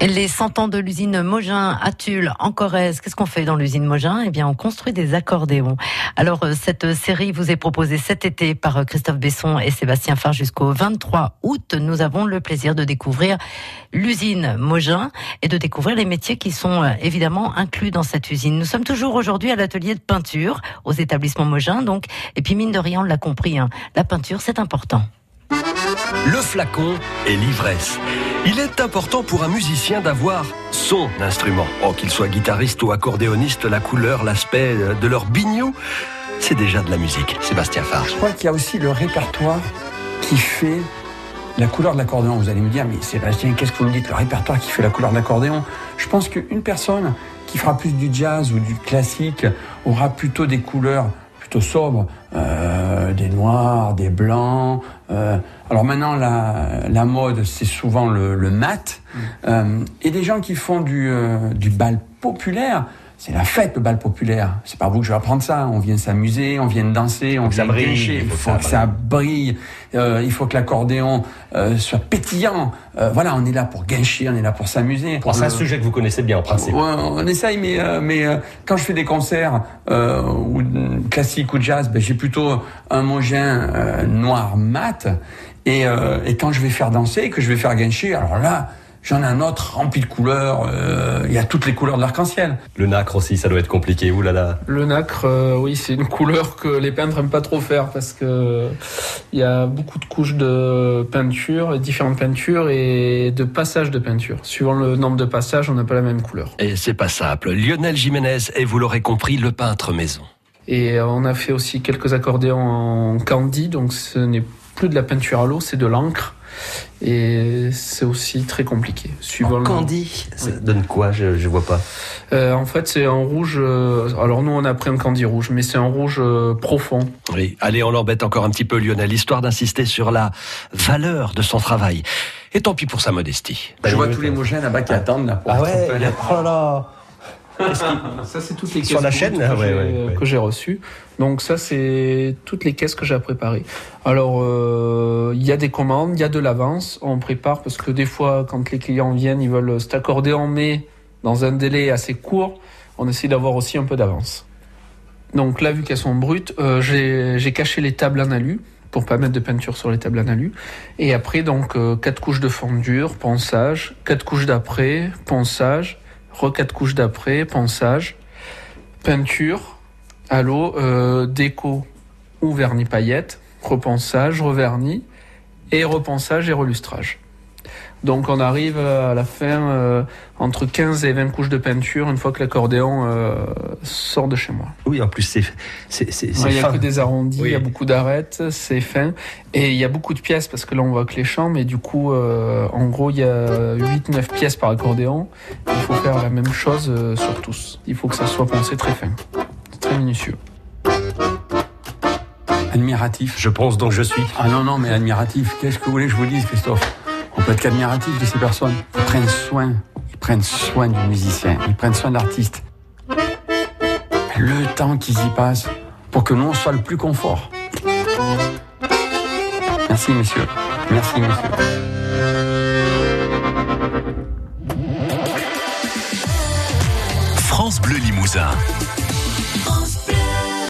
Les 100 ans de l'usine Mogin à Tulle, en Corrèze. Qu'est-ce qu'on fait dans l'usine Mogin? Eh bien, on construit des accordéons. Alors, euh, cette série vous est proposée cet été par euh, Christophe Besson et Sébastien Farr jusqu'au 23 août. Nous avons le plaisir de découvrir l'usine Mogin et de découvrir les métiers qui sont euh, évidemment inclus dans cette usine. Nous sommes toujours aujourd'hui à l'atelier de peinture aux établissements Mogin, donc. Et puis, mine de rien, on l'a compris, hein, la peinture, c'est important. Le flacon et l'ivresse. Il est important pour un musicien d'avoir son instrument. Oh, qu'il soit guitariste ou accordéoniste, la couleur, l'aspect de leur bignou, c'est déjà de la musique. Sébastien Farge. Je crois qu'il y a aussi le répertoire qui fait la couleur de l'accordéon. Vous allez me dire, mais Sébastien, qu'est-ce que vous me dites? Le répertoire qui fait la couleur de l'accordéon? Je pense qu'une personne qui fera plus du jazz ou du classique aura plutôt des couleurs plutôt sobres, euh, des noirs, des blancs. Euh, alors maintenant, la, la mode, c'est souvent le, le mat. Mm. Euh, et des gens qui font du, euh, du bal populaire, c'est la fête, le bal populaire. C'est pas vous que je vais apprendre ça. On vient s'amuser, on vient danser, on vient briller. Il faut, que ça brille. Euh, il faut que l'accordéon euh, soit pétillant. Euh, voilà, on est là pour guincher, on est là pour s'amuser. c'est un sujet que vous connaissez bien en principe. Ouais, on essaye, mais euh, mais euh, quand je fais des concerts ou classique ou jazz, ben, j'ai plutôt un mogin noir mat. Et, et quand je vais faire danser, que je vais faire guincher, alors là J'en ai un autre rempli de couleurs. Euh, il y a toutes les couleurs de l'arc-en-ciel. Le nacre aussi, ça doit être compliqué. Ouh là là. Le nacre, euh, oui, c'est une couleur que les peintres n'aiment pas trop faire parce que il y a beaucoup de couches de peinture, différentes peintures et de passages de peinture. Suivant le nombre de passages, on n'a pas la même couleur. Et c'est pas simple. Lionel Jiménez et vous l'aurez compris, le peintre maison. Et on a fait aussi quelques accordéons en candy, donc ce n'est plus de la peinture à l'eau, c'est de l'encre. Et c'est aussi très compliqué. Suivant en candy, ça donne quoi je, je vois pas. Euh, en fait, c'est un rouge. Euh, alors nous, on a pris un candy rouge, mais c'est un rouge euh, profond. Oui. Allez, on l'embête encore un petit peu, Lionel, histoire d'insister sur la valeur de son travail. Et tant pis pour sa modestie. je vois tous les mogènes là-bas qui attendent là. Pour ah ouais. Oh là là. ça, c'est toutes les caisses la chaîne, que j'ai reçues. Donc ça, c'est toutes les caisses que j'ai à préparer. Alors, euh, il y a des commandes, il y a de l'avance. On prépare parce que des fois, quand les clients viennent, ils veulent s'accorder en mai dans un délai assez court. On essaie d'avoir aussi un peu d'avance. Donc là, vu qu'elles sont brutes, euh, j'ai caché les tables en alu pour pas mettre de peinture sur les tables en alu. Et après, donc, euh, quatre couches de fondure, ponçage, quatre couches d'après, ponçage, quatre couches d'après, ponçage, peinture, à euh, déco ou vernis paillette, repensage, revernis, et repensage et relustrage. Donc on arrive à la fin euh, entre 15 et 20 couches de peinture une fois que l'accordéon euh, sort de chez moi. Oui, en plus c'est c'est c'est Il n'y a que des arrondis, il y a beaucoup d'arêtes, c'est fin et il y a beaucoup de pièces parce que là on voit que les champs mais du coup euh, en gros il y a 8 9 pièces par accordéon. Il faut faire la même chose sur tous. Il faut que ça soit pensé très fin. Très minutieux. Admiratif. Je pense donc je suis. Ah non non mais admiratif. Qu'est-ce que vous voulez que je vous dise Christophe? On peut être qu'admiratif de ces personnes. Ils prennent soin, ils prennent soin du musicien, ils prennent soin de l'artiste. Le temps qu'ils y passent pour que nous, on soit le plus confort. Merci, monsieur. Merci, monsieur. France Bleu Limousin.